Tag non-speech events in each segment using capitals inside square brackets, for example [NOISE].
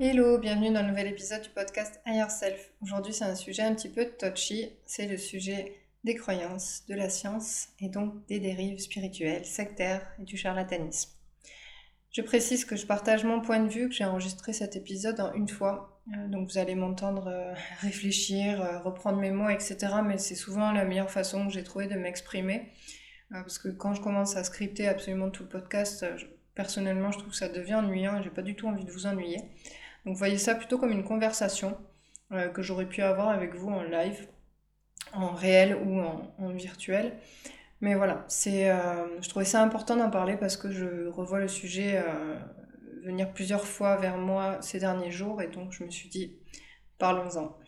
Hello, bienvenue dans le nouvel épisode du podcast Higher Self. Aujourd'hui, c'est un sujet un petit peu touchy, c'est le sujet des croyances, de la science et donc des dérives spirituelles, sectaires et du charlatanisme. Je précise que je partage mon point de vue, que j'ai enregistré cet épisode en une fois, euh, donc vous allez m'entendre euh, réfléchir, euh, reprendre mes mots, etc. Mais c'est souvent la meilleure façon que j'ai trouvé de m'exprimer, parce que quand je commence à scripter absolument tout le podcast, personnellement, je trouve que ça devient ennuyant et j'ai pas du tout envie de vous ennuyer. Donc voyez ça plutôt comme une conversation euh, que j'aurais pu avoir avec vous en live, en réel ou en, virtuel. Mais voilà, c'est, euh, je trouvais ça important d'en parler parce que je revois le sujet euh, venir plusieurs fois vers moi ces derniers jours et donc je me suis dit, parlons-en.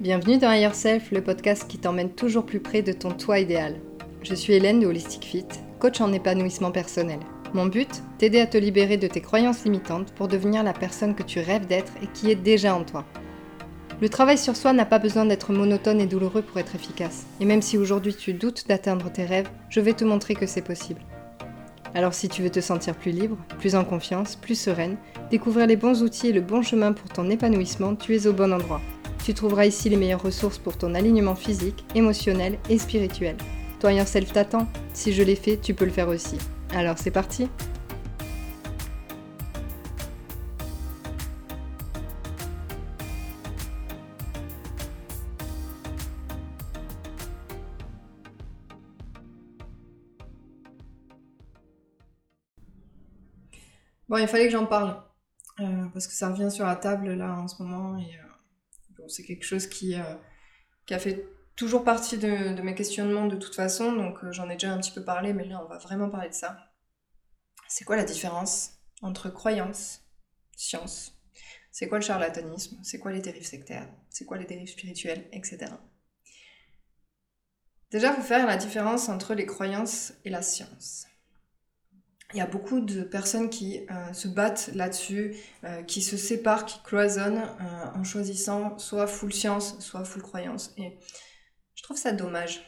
Bienvenue dans Higher Self, le podcast qui t'emmène toujours plus près de ton toi idéal. Je suis Hélène de Holistic Fit, coach en épanouissement personnel. Mon but, t'aider à te libérer de tes croyances limitantes pour devenir la personne que tu rêves d'être et qui est déjà en toi. Le travail sur soi n'a pas besoin d'être monotone et douloureux pour être efficace. Et même si aujourd'hui tu doutes d'atteindre tes rêves, je vais te montrer que c'est possible. Alors si tu veux te sentir plus libre, plus en confiance, plus sereine, découvrir les bons outils et le bon chemin pour ton épanouissement, tu es au bon endroit. Tu trouveras ici les meilleures ressources pour ton alignement physique, émotionnel et spirituel. Toi Self t'attend. Si je l'ai fait, tu peux le faire aussi. Alors c'est parti Bon, il fallait que j'en parle. Euh, parce que ça revient sur la table là en ce moment et euh, c'est quelque chose qui, euh, qui, a fait toujours partie de, mes questionnements de toute façon, donc euh, j'en ai déjà un petit peu parlé, mais là on va vraiment parler de ça. C'est quoi la différence entre croyance, science C'est quoi le charlatanisme C'est quoi les dérives sectaires C'est quoi les dérives spirituelles Etc. Déjà, faut faire la différence entre les croyances et la science il y a beaucoup de personnes qui euh, se battent là-dessus, euh, qui se séparent, qui cloisonnent euh, en choisissant soit full science, soit full croyance. Et je trouve ça dommage.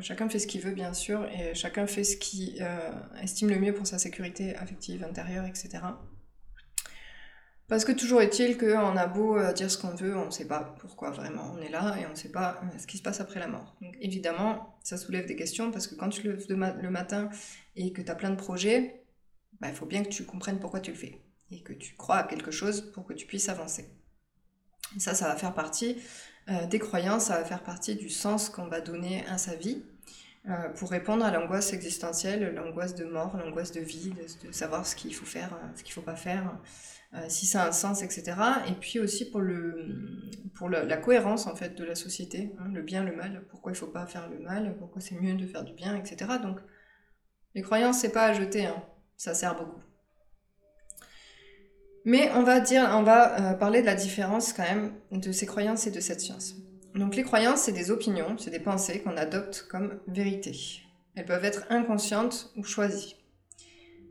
Chacun fait ce qu'il veut, bien sûr, et chacun fait ce qu'il estime le mieux pour sa sécurité affective, intérieure, etc. Parce que toujours est-il qu'on a beau euh, dire ce qu'on veut, on ne sait pas pourquoi vraiment on est là et on ne sait pas euh, ce qui se passe après la mort. Donc évidemment, ça soulève des questions parce que quand tu le lèves le matin et que tu as plein de projets, bah, il faut bien que tu comprennes pourquoi tu le fais et que tu crois à quelque chose pour que tu puisses avancer. Ça, ça va faire partie euh, des croyances, ça va faire partie du sens qu'on va donner à sa vie. pour répondre à l'angoisse existentielle, l'angoisse de mort, l'angoisse de vie, de, de savoir ce qu'il faut faire, ce qu'il ne faut pas faire, si ça a un sens, etc. Et puis aussi pour, le, pour la, cohérence en fait de la société, hein, le bien, le mal, pourquoi il ne faut pas faire le mal, pourquoi c'est mieux de faire du bien, etc. Donc les croyances, c'est pas à jeter, hein. ça sert beaucoup. Mais on va dire, on va euh, parler de la différence quand même de ces croyances et de cette science. Donc les croyances, c'est des opinions, c'est des pensées qu'on adopte comme vérité. Elles peuvent être inconscientes ou choisies.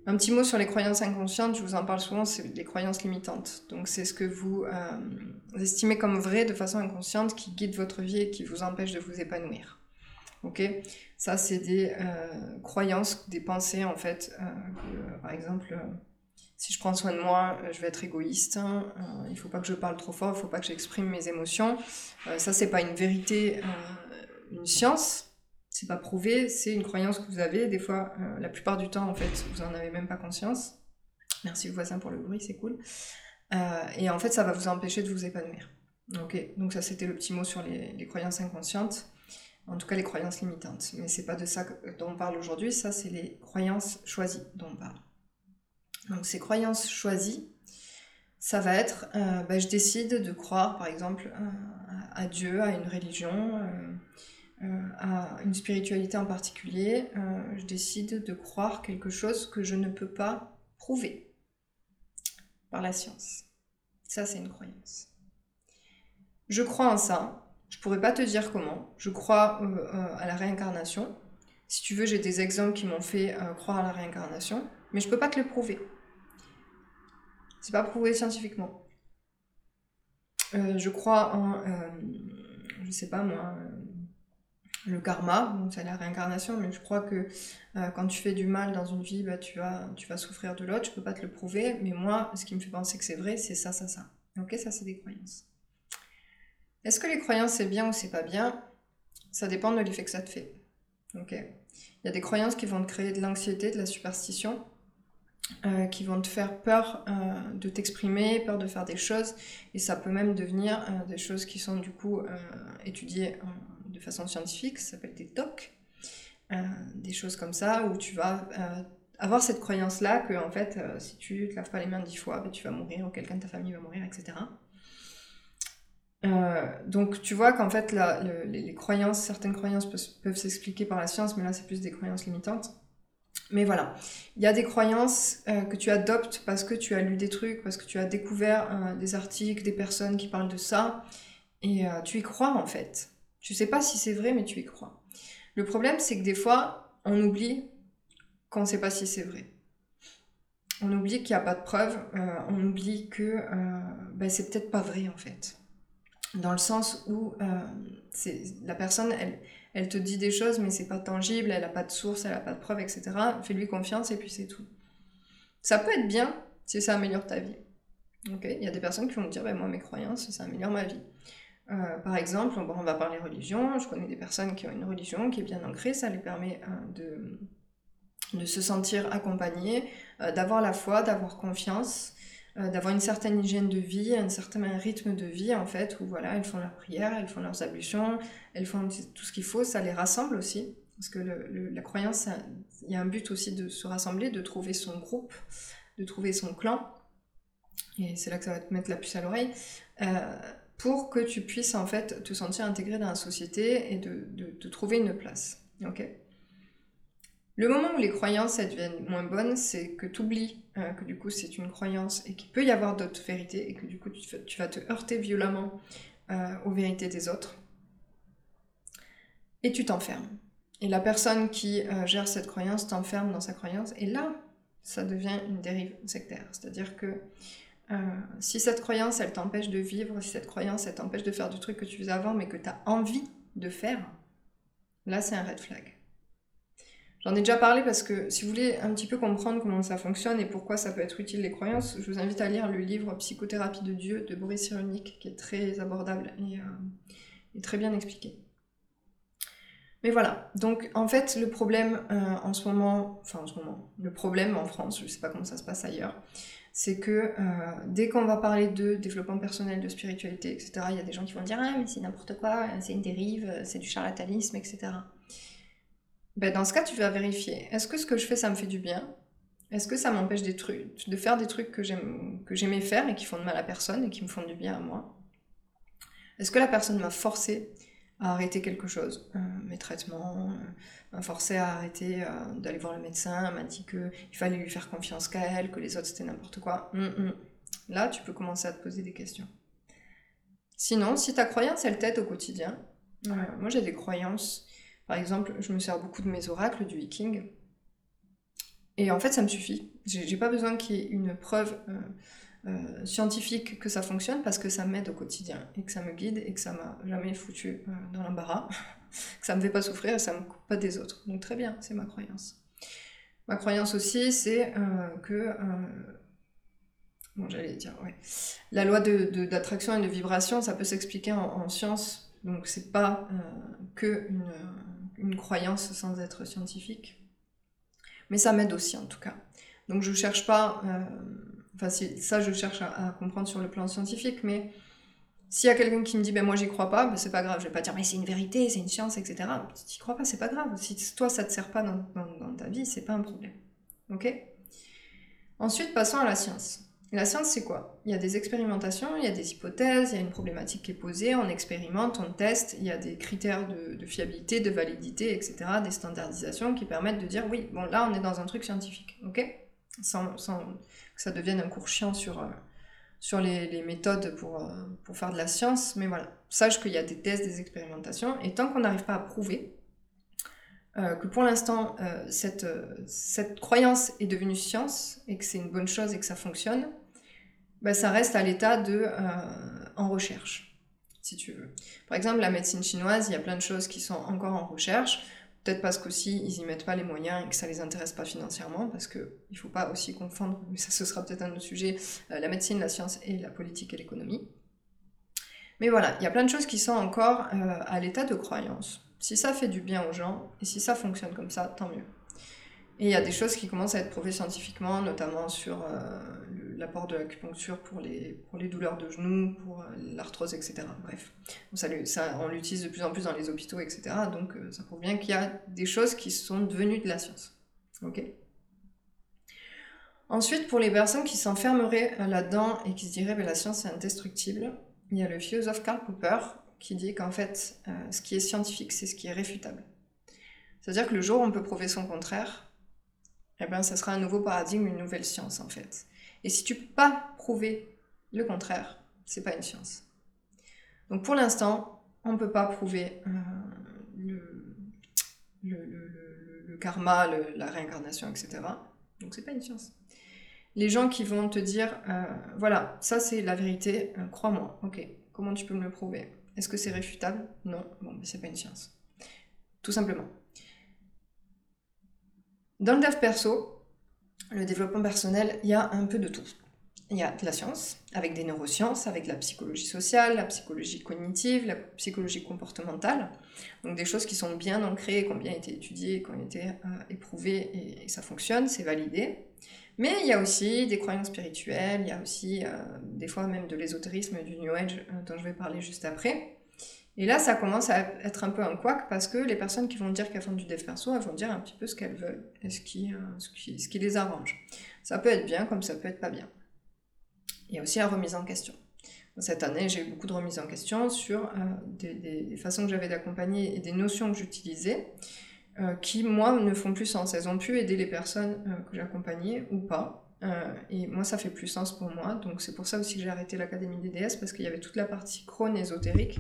Un petit mot sur les croyances inconscientes, je vous en parle souvent, c'est les croyances limitantes. Donc c'est ce que vous euh, estimez comme vrai de façon inconsciente qui guide votre vie et qui vous empêche de vous épanouir. Ok? Ça c'est des euh, croyances, des pensées en fait. Euh, par exemple, si je prends soin de moi, je vais être égoïste. Hein, il ne faut pas que je parle trop fort, il ne faut pas que j'exprime mes émotions. ça c'est pas une vérité, une science c'est pas prouvé, c'est une croyance que vous avez. Des fois, euh, la plupart du temps, en fait, vous en avez même pas conscience. Merci voisin pour le bruit, c'est cool. Euh, et en fait, ça va vous empêcher de vous épanouir. Ok, donc ça c'était le petit mot sur les, croyances inconscientes, en tout cas les croyances limitantes. Mais c'est pas de ça dont on parle aujourd'hui, ça c'est les croyances choisies dont on parle. Donc ces croyances choisies, ça va être, euh, bah, je décide de croire par exemple à Dieu, à une religion, à une spiritualité en particulier, euh, je décide de croire quelque chose que je ne peux pas prouver par la science. Ça, c'est une croyance. Je crois en ça. Je pourrais pas te dire comment. Je crois euh, à la réincarnation. Si tu veux, j'ai des exemples qui m'ont fait croire à la réincarnation, mais je peux pas te le prouver. C'est pas prouvé scientifiquement. je crois en, je sais pas moi, le karma, donc c'est la réincarnation, mais je crois que euh, quand tu fais du mal dans une vie, bah, tu, vas, souffrir de l'autre, je peux pas te le prouver, mais moi, ce qui me fait penser que c'est vrai, c'est ça, ça, ça. Ok, ça c'est des croyances. Est-ce que les croyances c'est bien ou c'est pas bien? Ça dépend de l'effet que ça te fait. Ok Il y a des croyances qui vont te créer de l'anxiété, de la superstition, euh, qui vont te faire peur euh, de t'exprimer, peur de faire des choses, et ça peut même devenir des choses qui sont du coup étudiées de façon scientifique, ça s'appelle des TOC, euh, des choses comme ça, où tu vas euh, avoir cette croyance-là que, en fait, euh, si tu te laves pas les mains dix fois, ben, tu vas mourir, ou quelqu'un de ta famille va mourir, etc. donc tu vois qu'en fait, les, croyances, certaines croyances peuvent, s'expliquer par la science, mais là c'est plus des croyances limitantes. Mais voilà, il y a des croyances que tu adoptes parce que tu as lu des trucs, parce que tu as découvert des articles, des personnes qui parlent de ça, et tu y crois en fait. Tu sais pas si c'est vrai, mais tu y crois. Le problème, c'est que des fois, on oublie qu'on ne sait pas si c'est vrai. On oublie qu'il n'y a pas de preuves, euh, on oublie que euh, ben, c'est peut-être pas vrai en fait. Dans le sens où euh, la personne, elle, te dit des choses, mais c'est pas tangible, elle n'a pas de source, elle n'a pas de preuves, etc. Fais-lui confiance et puis c'est tout. Ça peut être bien si ça améliore ta vie. Il y a des personnes qui vont me dire, ben, moi mes croyances, ça améliore ma vie. Euh, par exemple, on va parler religion, je connais des personnes qui ont une religion qui est bien ancrée, ça les permet euh, de, se sentir accompagnées, euh, d'avoir la foi, d'avoir confiance, d'avoir une certaine hygiène de vie, un certain rythme de vie en fait, où voilà, elles font leurs prières, elles font leurs ablutions, elles font tout ce qu'il faut, ça les rassemble aussi, parce que la croyance, il y a un but aussi de se rassembler, de trouver son groupe, de trouver son clan, et c'est là que ça va te mettre la puce à l'oreille pour que tu puisses en fait te sentir intégré dans la société et de, de, trouver une place. Le moment où les croyances deviennent moins bonnes, c'est que tu oublies euh, que du coup c'est une croyance et qu'il peut y avoir d'autres vérités et que du coup tu, vas te heurter violemment euh, aux vérités des autres. Et tu t'enfermes. Et la personne qui euh, gère cette croyance t'enferme dans sa croyance et là, ça devient une dérive sectaire. C'est-à-dire que euh, si cette croyance, elle t'empêche de vivre, si cette croyance, elle t'empêche de faire du truc que tu faisais avant, mais que tu as envie de faire, là, c'est un red flag. J'en ai déjà parlé parce que si vous voulez un petit peu comprendre comment ça fonctionne et pourquoi ça peut être utile les croyances, je vous invite à lire le livre Psychothérapie de Dieu de Boris Cyrulnik, qui est très abordable et, euh, très bien expliqué. Mais voilà, donc en fait le problème euh, en ce moment, enfin en ce moment, le problème en France, je sais pas comment ça se passe ailleurs, c'est que euh, dès qu'on va parler de développement personnel, de spiritualité, etc., il y a des gens qui vont dire Ah, mais c'est n'importe quoi, c'est une dérive, c'est du charlatanisme, etc. Ben, dans ce cas, tu vas vérifier est-ce que ce que je fais, ça me fait du bien? Est-ce que ça m'empêche de faire des trucs que j'aimais faire et qui font de mal à personne et qui me font du bien à moi? Est-ce que la personne m'a forcé à arrêter quelque chose, euh, mes traitements, euh, m'a forcé à arrêter euh, d'aller voir le médecin, m'a dit qu'il fallait lui faire confiance qu'à elle, que les autres c'était n'importe quoi. Hum, hum. Là, tu peux commencer à te poser des questions. Sinon, si ta croyance, elle t'aide au quotidien, moi j'ai des croyances, par exemple, je me sers beaucoup de mes oracles du viking, et en fait ça me suffit. J'ai pas besoin qu'il y ait une preuve euh, scientifique que ça fonctionne parce que ça m'aide au quotidien et que ça me guide et que ça m'a jamais foutu euh, dans l'embarras, [LAUGHS] que ça me fait pas souffrir et ça me coupe pas des autres. Donc très bien, c'est ma croyance. Ma croyance aussi, c'est euh, que bon, j'allais dire, ouais, la loi d'attraction de, et de vibration, ça peut s'expliquer en, science, donc c'est pas que une, une croyance sans être scientifique, mais ça m'aide aussi en tout cas. Donc je cherche pas Enfin, ça, je cherche à, comprendre sur le plan scientifique, mais s'il y a quelqu'un qui me dit, ben moi j'y crois pas, ben c'est pas grave. Je vais pas dire, mais c'est une vérité, c'est une science, etc. Si tu crois pas, c'est pas grave. Si toi ça te sert pas dans, dans, ta vie, c'est pas un problème. Ok? Ensuite, passons à la science. La science, c'est quoi? Il y a des expérimentations, il y a des hypothèses, il y a une problématique qui est posée, on expérimente, on teste, il y a des critères de, fiabilité, de validité, etc., des standardisations qui permettent de dire, oui, bon là on est dans un truc scientifique, ok? Sans, que ça devienne un cours chiant sur, euh, sur les, méthodes pour, euh, pour faire de la science, mais voilà, sache qu'il y a des tests, des expérimentations, et tant qu'on n'arrive pas à prouver euh, que pour l'instant cette, cette croyance est devenue science, et que c'est une bonne chose et que ça fonctionne, bah, ça reste à l'état de en recherche. si tu veux. Par exemple, la médecine chinoise, il y a plein de choses qui sont encore en recherche. Peut-être parce qu'aussi ils n'y mettent pas les moyens et que ça les intéresse pas financièrement, parce qu'il ne faut pas aussi confondre, mais ça ce sera peut-être un autre sujet, euh, la médecine, la science et la politique et l'économie. Mais voilà, il y a plein de choses qui sont encore euh, à l'état de croyance. Si ça fait du bien aux gens, et si ça fonctionne comme ça, tant mieux. Et il y a des choses qui commencent à être prouvées scientifiquement, notamment sur euh, l'apport de l'acupuncture pour les, pour les douleurs de genoux, pour euh, l'arthrose, etc. Bref, ça, on l'utilise de plus en plus dans les hôpitaux, etc. Donc euh, ça prouve bien qu'il y a des choses qui sont devenues de la science. Ok Ensuite, pour les personnes qui s'enfermeraient là-dedans et qui se diraient que la science est indestructible, il y a le philosophe Karl Popper qui dit qu'en fait, ce qui est scientifique, c'est ce qui est réfutable. C'est-à-dire que le jour où on peut prouver son contraire, eh ben, ça sera un nouveau paradigme, une nouvelle science en fait. Et si tu peux pas prouver le contraire, c'est pas une science. Donc pour l'instant, on ne peut pas prouver euh, le, karma, la réincarnation, etc. Donc c'est pas une science. Les gens qui vont te dire, euh, voilà, ça c'est la vérité, euh, crois-moi, ok, comment tu peux me le prouver? Est-ce que c'est réfutable? Non, bon, mais c'est pas une science. Tout simplement. Dans le dev perso, le développement personnel, il y a un peu de tout. Il y a de la science, avec des neurosciences, avec la psychologie sociale, la psychologie cognitive, la psychologie comportementale. Donc des choses qui sont bien ancrées, qui ont bien été étudiées, qui ont été euh, éprouvées et, ça fonctionne, c'est validé. Mais il y a aussi des croyances spirituelles, il y a aussi euh, des fois même de l'ésotérisme, du New Age, euh, dont je vais parler juste après. Et là, ça commence à être un peu un couac parce que les personnes qui vont dire qu'elles font du dev perso, elles vont dire un petit peu ce qu'elles veulent et ce qui, euh, ce, qui, ce qui, les arrange. Ça peut être bien comme ça peut être pas bien. Il y a aussi la remise en question. Cette année, j'ai eu beaucoup de remises en question sur euh, des, des, façons que j'avais d'accompagner et des notions que j'utilisais euh, qui, moi, ne font plus sens. Elles ont pu aider les personnes que j'accompagnais ou pas. et moi, ça fait plus sens pour moi. Donc, c'est pour ça aussi que j'ai arrêté l'Académie des DS parce qu'il y avait toute la partie crône ésotérique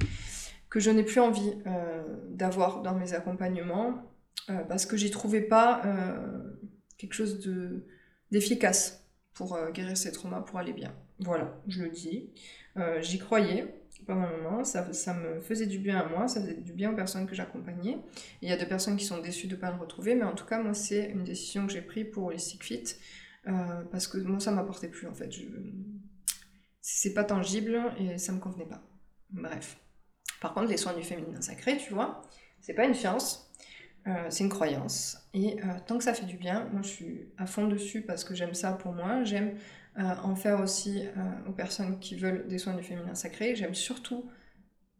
que je n'ai plus envie euh, d'avoir dans mes accompagnements euh, parce que j'y trouvais pas euh, quelque chose de d'efficace pour guérir ces traumas, pour aller bien. Voilà, je le dis. j'y croyais pendant un moment, ça, ça, me faisait du bien à moi, ça faisait du bien aux personnes que j'accompagnais. Il y a des personnes qui sont déçues de ne pas le retrouver, mais en tout cas, moi, c'est une décision que j'ai prise pour Holistic Fit, parce que moi, ça m'apportait plus, en fait. C'est pas tangible et ça me convenait pas. Bref. Par contre, les soins du féminin sacré, tu vois, c'est pas une science, euh, c'est une croyance. Et euh, tant que ça fait du bien, moi je suis à fond dessus parce que j'aime ça pour moi. J'aime euh, en faire aussi aux personnes qui veulent des soins du féminin sacré. J'aime surtout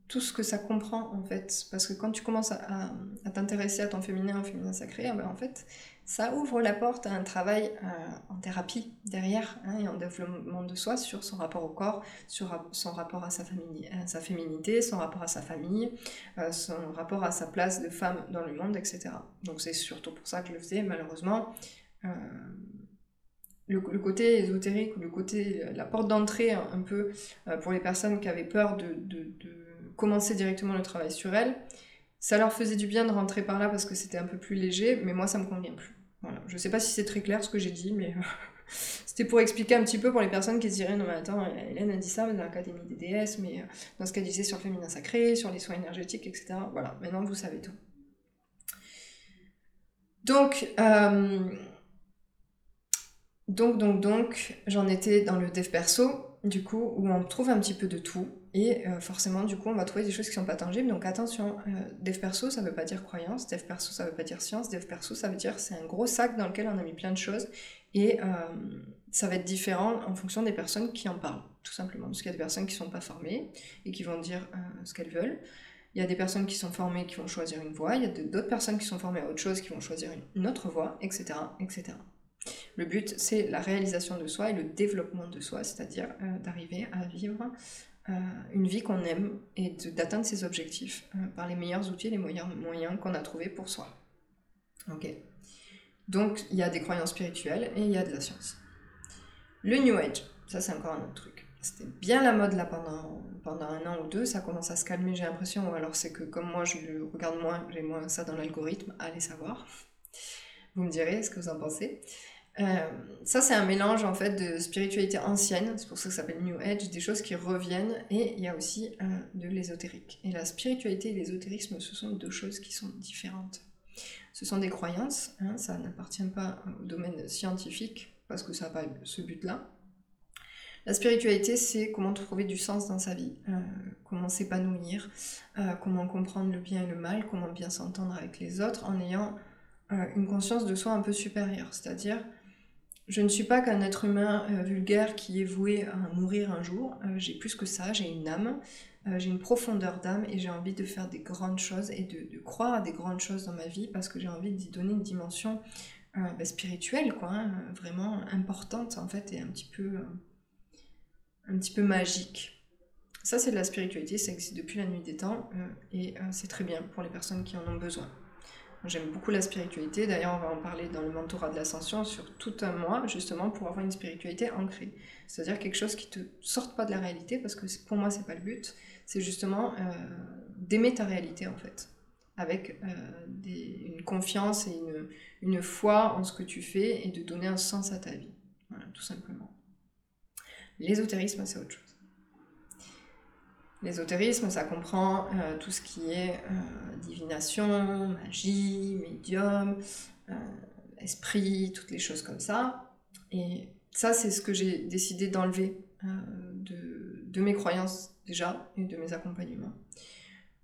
tout ce que ça comprend en fait. Parce que quand tu commences à, t'intéresser à ton féminin, au féminin sacré, eh ben, en fait, ça ouvre la porte à un travail euh, en thérapie derrière hein, et en développement de soi sur son rapport au corps, sur son rapport à sa, féminité, son rapport à sa famille, euh, son rapport à sa place de femme dans le monde, etc. Donc c'est surtout pour ça que je le faisais, malheureusement. Euh, le, côté ésotérique, le côté, la porte d'entrée un, peu pour les personnes qui avaient peur de, de commencer directement le travail sur elles, ça leur faisait du bien de rentrer par là parce que c'était un peu plus léger, mais moi ça me convient plus. Je sais pas si c'est très clair ce que j'ai dit, mais [LAUGHS] c'était pour expliquer un petit peu pour les personnes qui se diraient non mais attends, Hélène a dit ça dans l'Académie des déesses, mais euh, dans ce qu'elle disait sur le féminin sacré, sur les soins énergétiques, etc. Voilà, maintenant vous savez tout. Donc, euh, donc, donc, donc, j'en étais dans le dev perso, du coup, où on trouve un petit peu de tout. Et euh, forcément, du coup, on va trouver des choses qui sont pas tangibles. Donc attention, euh, dev perso, ça veut pas dire croyance, dev perso, ça veut pas dire science, dev perso, ça veut dire c'est un gros sac dans lequel on a mis plein de choses. Et euh, ça va être différent en fonction des personnes qui en parlent, tout simplement. Parce qu'il y a des personnes qui sont pas formées et qui vont dire ce qu'elles veulent. Il y a des personnes qui sont formées qui vont choisir une voie. Il y a d'autres personnes qui sont formées à autre chose qui vont choisir une autre voie, etc., etc. Le but, c'est la réalisation de soi et le développement de soi, c'est-à-dire d'arriver à vivre euh, une vie qu'on aime et d'atteindre ses objectifs euh, par les meilleurs outils, les meilleurs moyens qu'on a trouvés pour soi. Ok. Donc il y a des croyances spirituelles et il y a de la science. Le New Age, ça c'est encore un autre truc. C'était bien la mode là pendant, pendant un an ou deux, ça commence à se calmer j'ai l'impression, ou alors c'est que comme moi je regarde moins, j'ai moins ça dans l'algorithme, allez savoir. Vous me direz ce que vous en pensez. Ça, c'est un mélange en fait de spiritualité ancienne, c'est pour ça que ça s'appelle New Age, des choses qui reviennent, et il y a aussi de l'ésotérique. Et la spiritualité et l'ésotérisme, ce sont deux choses qui sont différentes. Ce sont des croyances, hein, ça n'appartient pas au domaine scientifique, parce que ça n'a pas ce but-là. La spiritualité, c'est comment trouver du sens dans sa vie, euh, comment s'épanouir, euh, comment comprendre le bien et le mal, comment bien s'entendre avec les autres en ayant euh, une conscience de soi un peu supérieure. C'est-à-dire, je ne suis pas qu'un être humain vulgaire qui est voué à mourir un jour, j'ai plus que ça, j'ai une âme, j'ai une profondeur d'âme et j'ai envie de faire des grandes choses et de, croire à des grandes choses dans ma vie parce que j'ai envie d'y donner une dimension bah, spirituelle, quoi, hein, vraiment importante en fait et un petit peu un petit peu magique. Ça, c'est de la spiritualité, ça existe depuis la nuit des temps euh, et euh, c'est très bien pour les personnes qui en ont besoin. J'aime beaucoup la spiritualité, d'ailleurs, on va en parler dans le mentorat de l'ascension sur tout un mois, justement, pour avoir une spiritualité ancrée. C'est-à-dire quelque chose qui te sorte pas de la réalité, parce que pour moi, c'est pas le but, c'est justement euh, d'aimer ta réalité, en fait, avec une confiance et une, une foi en ce que tu fais et de donner un sens à ta vie. Voilà, tout simplement. L'ésotérisme, c'est autre chose. L'ésotérisme, ça comprend euh, tout ce qui est euh, divination, magie, médium, euh, esprit, toutes les choses comme ça. Et ça, c'est ce que j'ai décidé d'enlever de, mes croyances déjà et de mes accompagnements.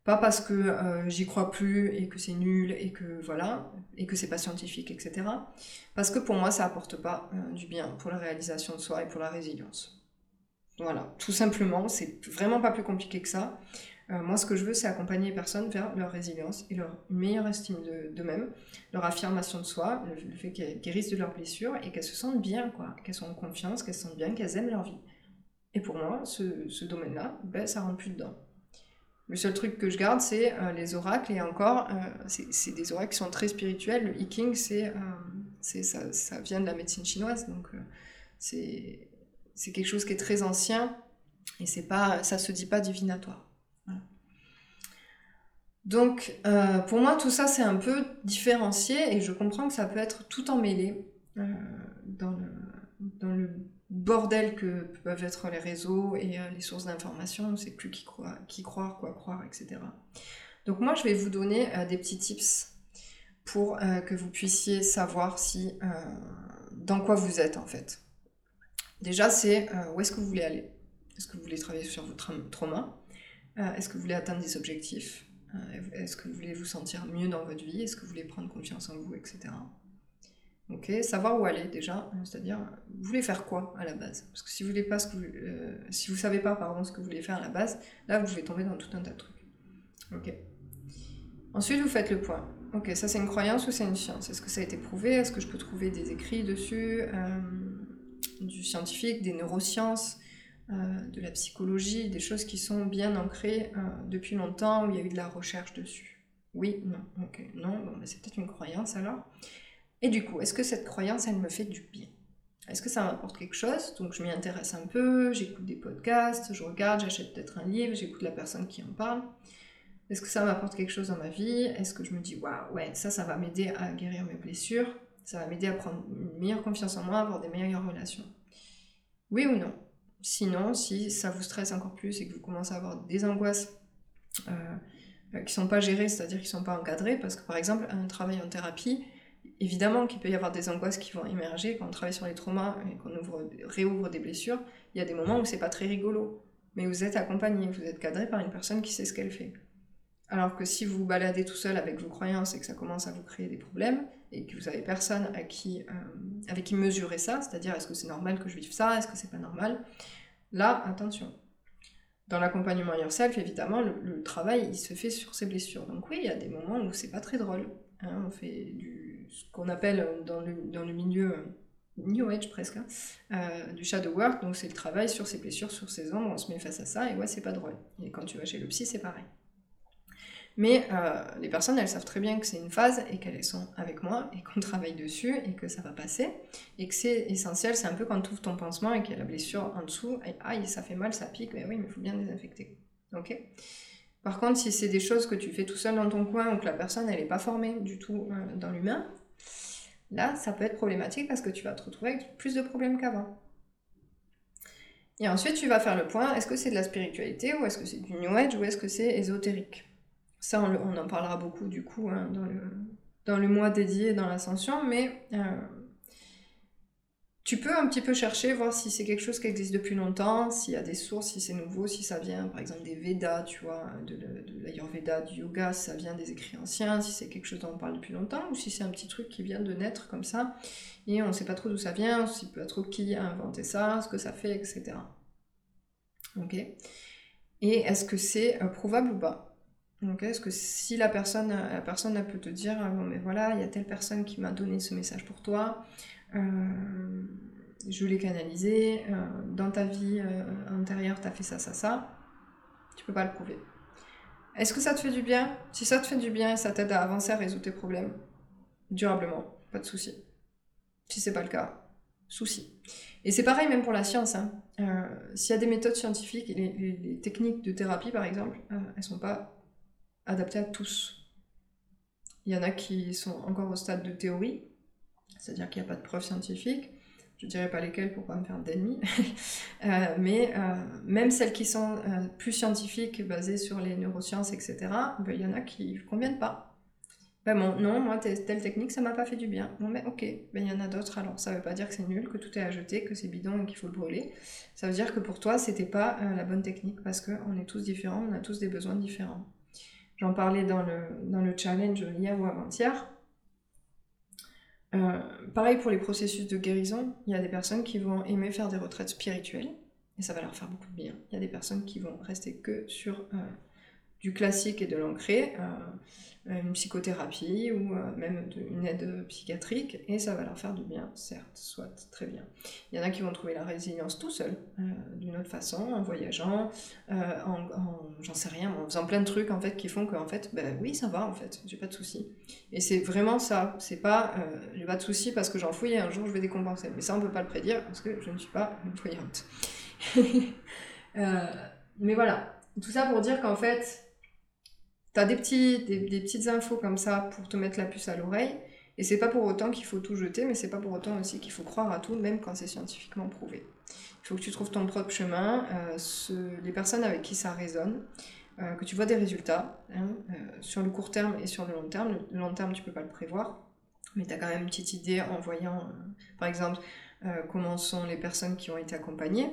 Pas parce que j'y crois plus et que c'est nul et que voilà, et que c'est pas scientifique, etc. Parce que pour moi, ça apporte pas du bien pour la réalisation de soi et pour la résilience. Voilà, tout simplement, c'est vraiment pas plus compliqué que ça. Euh, moi, ce que je veux, c'est accompagner les personnes vers leur résilience et leur meilleure estime d'eux-mêmes, leur affirmation de soi, le, fait qu'elles guérissent de leurs blessures et qu'elles se sentent bien, quoi, qu'elles sont en confiance, qu'elles se sentent bien, qu'elles aiment leur vie. Et pour moi, ce, domaine-là, ben, ça rentre plus dedans. Le seul truc que je garde, c'est euh, les oracles, et encore, euh, c'est des oracles qui sont très spirituels. Le hiking, c'est ça, ça, vient de la médecine chinoise, donc c'est c'est quelque chose qui est très ancien et c'est pas, ça se dit pas divinatoire. Donc, euh, pour moi, tout ça, c'est un peu différencié et je comprends que ça peut être tout emmêlé euh, dans, le, bordel que peuvent être les réseaux et euh, les sources d'information. On ne sait plus qui, croire, qui croire, quoi croire, etc. Donc, moi, je vais vous donner des petits tips pour que vous puissiez savoir si dans quoi vous êtes en fait. Déjà, c'est euh, où est-ce que vous voulez aller? Est-ce que vous voulez travailler sur votre trauma euh, Est-ce que vous voulez atteindre des objectifs? Euh, Est-ce que vous voulez vous sentir mieux dans votre vie? Est-ce que vous voulez prendre confiance en vous, etc. Ok, savoir où aller déjà, c'est-à-dire vous voulez faire quoi à la base? Parce que si vous voulez pas si savez pas ce que vous voulez faire à la base, là vous pouvez tomber dans tout un tas de trucs. Ok. Ensuite vous faites le point. Ok, ça c'est une croyance ou c'est une science? Est-ce que ça a été prouvé? Est-ce que je peux trouver des écrits dessus? Du scientifique, des neurosciences, euh, de la psychologie, des choses qui sont bien ancrées euh, depuis longtemps, où il y a eu de la recherche dessus. Oui, non, ok, non, bon, c'est peut-être une croyance alors. Et du coup, est-ce que cette croyance, elle me fait du bien? Est-ce que ça m'apporte quelque chose? Donc je m'y intéresse un peu, j'écoute des podcasts, je regarde, j'achète peut-être un livre, j'écoute la personne qui en parle. Est-ce que ça m'apporte quelque chose dans ma vie? Est-ce que je me dis, waouh, ouais, ça, ça va m'aider à guérir mes blessures? Ça va m'aider à prendre une meilleure confiance en moi, à avoir des meilleures relations. Oui ou non? Sinon, si ça vous stresse encore plus et que vous commencez à avoir des angoisses euh, euh, qui ne sont pas gérées, c'est-à-dire qui ne sont pas encadrées, parce que par exemple, un travail en thérapie, évidemment qu'il peut y avoir des angoisses qui vont émerger quand on travaille sur les traumas et qu'on réouvre des blessures. Il y a des moments où c'est pas très rigolo, mais vous êtes accompagné, vous êtes cadré par une personne qui sait ce qu'elle fait. Alors que si vous baladez tout seul avec vos croyances et que ça commence à vous créer des problèmes, et que vous avez personne à qui, euh, avec qui mesurer ça, c'est-à-dire est-ce que c'est normal que je vive ça, est-ce que c'est pas normal, là, attention. Dans l'accompagnement yourself, évidemment, le, travail, il se fait sur ces blessures. Donc oui, il y a des moments où c'est pas très drôle. Hein. on fait ce qu'on appelle dans le, dans le milieu euh, New Age presque, hein, euh, du shadow work, donc c'est le travail sur ses blessures, sur ses ombres, on se met face à ça, et ouais, c'est pas drôle. Et quand tu vas chez le psy, c'est pareil. Mais euh, les personnes, elles savent très bien que c'est une phase et qu'elles sont avec moi et qu'on [LAUGHS] travaille dessus et que ça va passer. Et que c'est essentiel, c'est un peu quand tu ouvres ton pansement et qu'il y a la blessure en dessous. Et, aïe, ça fait mal, ça pique, mais oui, mais il faut bien désinfecter. Ok? Par contre, si c'est des choses que tu fais tout seul dans ton coin ou que la personne, elle n'est pas formée du tout euh, dans l'humain, Là, ça peut être problématique parce que tu vas te retrouver avec plus de problèmes qu'avant. Et ensuite, tu vas faire le point, est-ce que c'est de la spiritualité ou est-ce que c'est du New Age ou est-ce que c'est ésotérique? Ça, on, en parlera beaucoup du coup hein, dans, le, dans le mois dédié dans l'ascension, mais euh, tu peux un petit peu chercher, voir si c'est quelque chose qui existe depuis longtemps, s'il y a des sources, si c'est nouveau, si ça vient par exemple des Védas, tu vois, de, de l'Ayurveda, du yoga, si ça vient des écrits anciens, si c'est quelque chose dont on parle depuis longtemps, ou si c'est un petit truc qui vient de naître comme ça, et on ne sait pas trop d'où ça vient, on ne pas trop qui a inventé ça, ce que ça fait, etc. Ok? Et est-ce que c'est euh, prouvable ou pas? Ok Est-ce que si la personne, la personne peut te dire, bon mais voilà, il y a telle personne qui m'a donné ce message pour toi, euh, je l'ai canalisé, euh, dans ta vie euh, antérieure, tu as fait ça, ça, ça, tu peux pas le prouver. Est-ce que ça te fait du bien? Si ça te fait du bien et ça t'aide à avancer à résoudre tes problèmes, durablement, pas de souci. Si c'est pas le cas, souci. Et c'est pareil même pour la science. Hein. S'il y a des méthodes scientifiques, les, techniques de thérapie par exemple, elles sont pas adaptées à tous. Il y en a qui sont encore au stade de théorie, c'est-à-dire qu'il n'y a pas de preuves scientifiques. Je ne dirais pas lesquelles pour pas me faire d'ennemis, [LAUGHS] euh, mais euh, même celles qui sont euh, plus scientifiques, basées sur les neurosciences, etc., ben, il y en a qui ne conviennent pas. Ben non, moi, telle technique, ça m'a pas fait du bien. Bon, mais ok, ben, il y en a d'autres alors. Ça veut pas dire que c'est nul, que tout est à jeter, que c'est bidon et qu'il faut le brûler. Ça veut dire que pour toi, c'était pas la bonne technique parce qu'on est tous différents, on a tous des besoins différents. J'en parlais dans le, dans le challenge hier ou avant-hier. Euh, pareil pour les processus de guérison, il y a des personnes qui vont aimer faire des retraites spirituelles et ça va leur faire beaucoup de bien. Il y a des personnes qui vont rester que sur euh, du classique et de l'ancré, euh, une psychothérapie ou euh, même une aide psychiatrique, et ça va leur faire du bien, certes, soit très bien. Il y en a qui vont trouver la résilience tout seul, euh, d'une autre façon, en voyageant, en, j'en sais rien, en faisant plein de trucs en fait qui font qu'en fait, ben oui, ça va en fait, j'ai pas de soucis. Et c'est vraiment ça, c'est pas, j'ai pas de soucis parce que j'en fouille et un jour je vais décompenser. Mais ça on peut pas le prédire parce que je ne suis pas une voyante. [LAUGHS] mais voilà, tout ça pour dire qu'en fait, T'as des, petits, des, petites infos comme ça pour te mettre la puce à l'oreille. Et c'est pas pour autant qu'il faut tout jeter, mais c'est pas pour autant aussi qu'il faut croire à tout, même quand c'est scientifiquement prouvé. Il faut que tu trouves ton propre chemin, euh, les personnes avec qui ça résonne, euh, que tu vois des résultats hein, euh, sur le court terme et sur le long terme. Le long terme, tu peux pas le prévoir, mais tu as quand même une petite idée en voyant, par exemple, comment sont les personnes qui ont été accompagnées.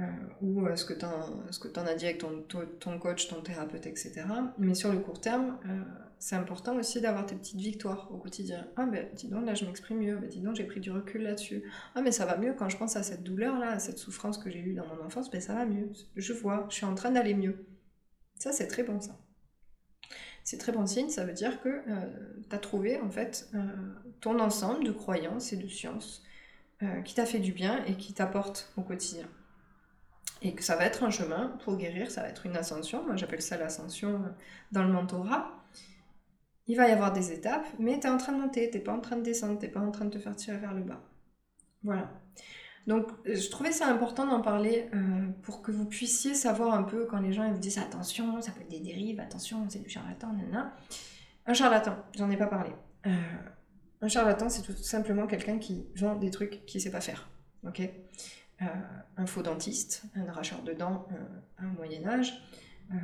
Euh, ou euh, ce que tu en, as dit avec ton, coach, ton thérapeute, etc. Mais sur le court terme, euh, c'est important aussi d'avoir tes petites victoires au quotidien. Ah ben dis donc là je m'exprime mieux, ben dis donc j'ai pris du recul là-dessus. Ah mais ça va mieux quand je pense à cette douleur là, à cette souffrance que j'ai eue dans mon enfance, ben ça va mieux. Je vois, je suis en train d'aller mieux. Ça c'est très bon ça. C'est très bon signe, ça veut dire que tu as trouvé en fait ton ensemble de croyances et de sciences qui t'a fait du bien et qui t'apporte au quotidien et que ça va être un chemin pour guérir, ça va être une ascension, moi j'appelle ça l'ascension dans le mentorat. Il va y avoir des étapes, mais tu es en train de monter, t'es pas en train de descendre, t'es pas en train de te faire tirer vers le bas. Voilà. Donc je trouvais ça important d'en parler euh, pour que vous puissiez savoir un peu quand les gens ils vous disent attention, ça peut être des dérives, attention, c'est du charlatan, nanana. Un charlatan, j'en ai pas parlé. Euh, un charlatan, c'est tout simplement quelqu'un qui vend des trucs qu'il sait pas faire. Ok? Un faux dentiste, un arracheur de dents à euh, Moyen Âge, euh,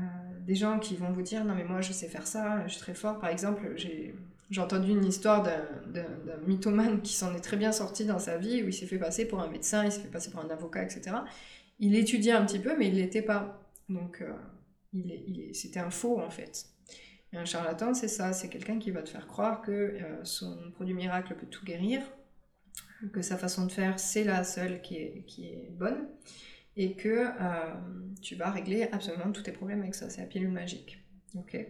des gens qui vont vous dire non mais moi je sais faire ça, je suis très fort. Par exemple, j'ai entendu une histoire d'un mythomane qui s'en est très bien sorti dans sa vie, où il s'est fait passer pour un médecin, il s'est fait passer pour un avocat, etc. Il étudiait un petit peu, mais il l'était pas. Donc, il c'était un faux en fait. Un charlatan, c'est ça, c'est quelqu'un qui va te faire croire que son produit miracle peut tout guérir, que sa façon de faire, c'est la seule qui est, qui est bonne, et que euh, tu vas régler absolument tous tes problèmes avec ça. C'est la pilule magique. ok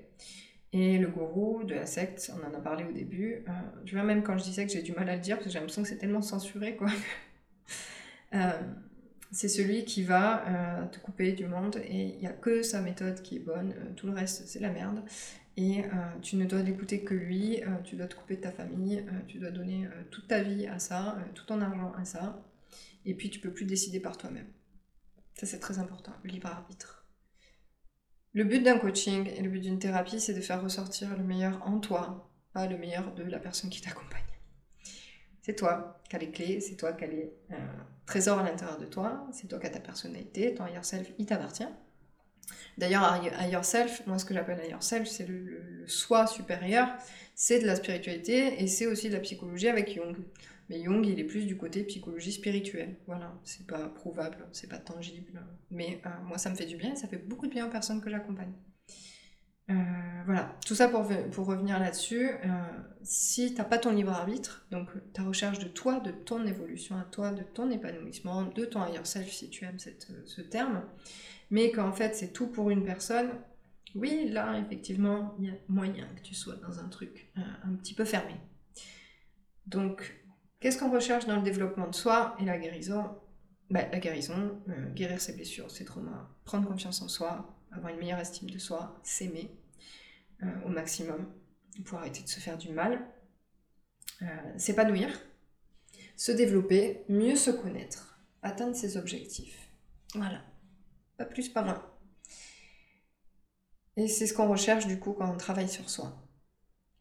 et le gourou de la secte, on en a parlé au début. Euh, tu vois, même quand je disais que j'ai du mal à le dire, parce que j'ai l'impression que c'est tellement censuré, quoi. [LAUGHS] Euh, c'est celui qui va te couper du monde et il n'y a que sa méthode qui est bonne, tout le reste c'est la merde et euh, tu ne dois l'écouter que lui, euh, tu dois te couper de ta famille, euh, tu dois donner toute ta vie à ça, tout ton argent à ça, et puis tu peux plus décider par toi-même. Ça c'est très important, le libre arbitre. Le but d'un coaching et le but d'une thérapie, c'est de faire ressortir le meilleur en toi, pas le meilleur de la personne qui t'accompagne. C'est toi qui as les clés, c'est toi qui as les trésors à l'intérieur de toi, c'est toi qui as ta personnalité, ton higher self, il t'appartient. D'ailleurs, higher self, moi ce que j'appelle higher self, c'est le, soi supérieur, c'est de la spiritualité et c'est aussi de la psychologie avec Jung. Mais Jung, il est plus du côté psychologie spirituelle. Voilà, c'est pas prouvable, c'est pas tangible. Mais euh, moi, ça me fait du bien et ça fait beaucoup de bien aux personnes que j'accompagne. Euh, voilà, tout ça pour, revenir là-dessus. Euh, si t'as pas ton libre arbitre, donc ta recherche de toi, de ton évolution à toi, de ton épanouissement, de ton higher self, si tu aimes ce terme, mais qu'en fait c'est tout pour une personne, oui, là effectivement, il y a moyen que tu sois dans un truc un petit peu fermé. Donc Qu'est-ce qu'on recherche dans le développement de soi et la guérison? Bah, La guérison, euh, guérir ses blessures, ses traumas, prendre confiance en soi, avoir une meilleure estime de soi, s'aimer euh, au maximum pour arrêter de se faire du mal, euh, s'épanouir, se développer, mieux se connaître, atteindre ses objectifs. Voilà. Pas plus, pas moins. Et c'est ce qu'on recherche du coup quand on travaille sur soi.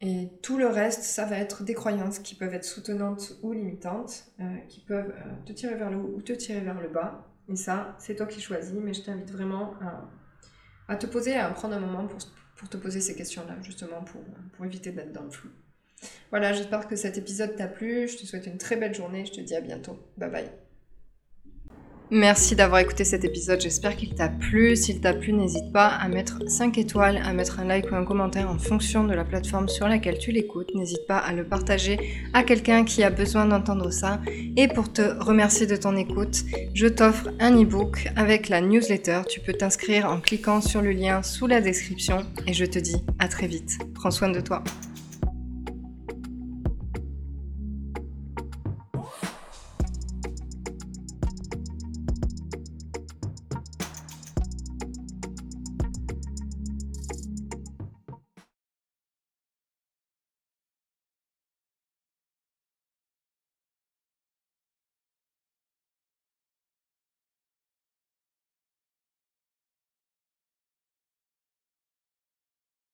Et tout le reste, ça va être des croyances qui peuvent être soutenantes ou limitantes, euh, qui peuvent euh, te tirer vers le haut ou te tirer vers le bas. Et ça, c'est toi qui choisis, mais je t'invite vraiment à, te poser, à prendre un moment pour, te poser ces questions-là, justement pour, pour éviter d'être dans le flou. Voilà, j'espère que cet épisode t'a plu. Je te souhaite une très belle journée. Je te dis à bientôt. Bye bye. Merci d'avoir écouté cet épisode, j'espère qu'il t'a plu. S'il t'a plu, n'hésite pas à mettre 5 étoiles, à mettre un like ou un commentaire en fonction de la plateforme sur laquelle tu l'écoutes. N'hésite pas à le partager à quelqu'un qui a besoin d'entendre ça. Et pour te remercier de ton écoute, je t'offre un e-book avec la newsletter. Tu peux t'inscrire en cliquant sur le lien sous la description et je te dis à très vite. Prends soin de toi.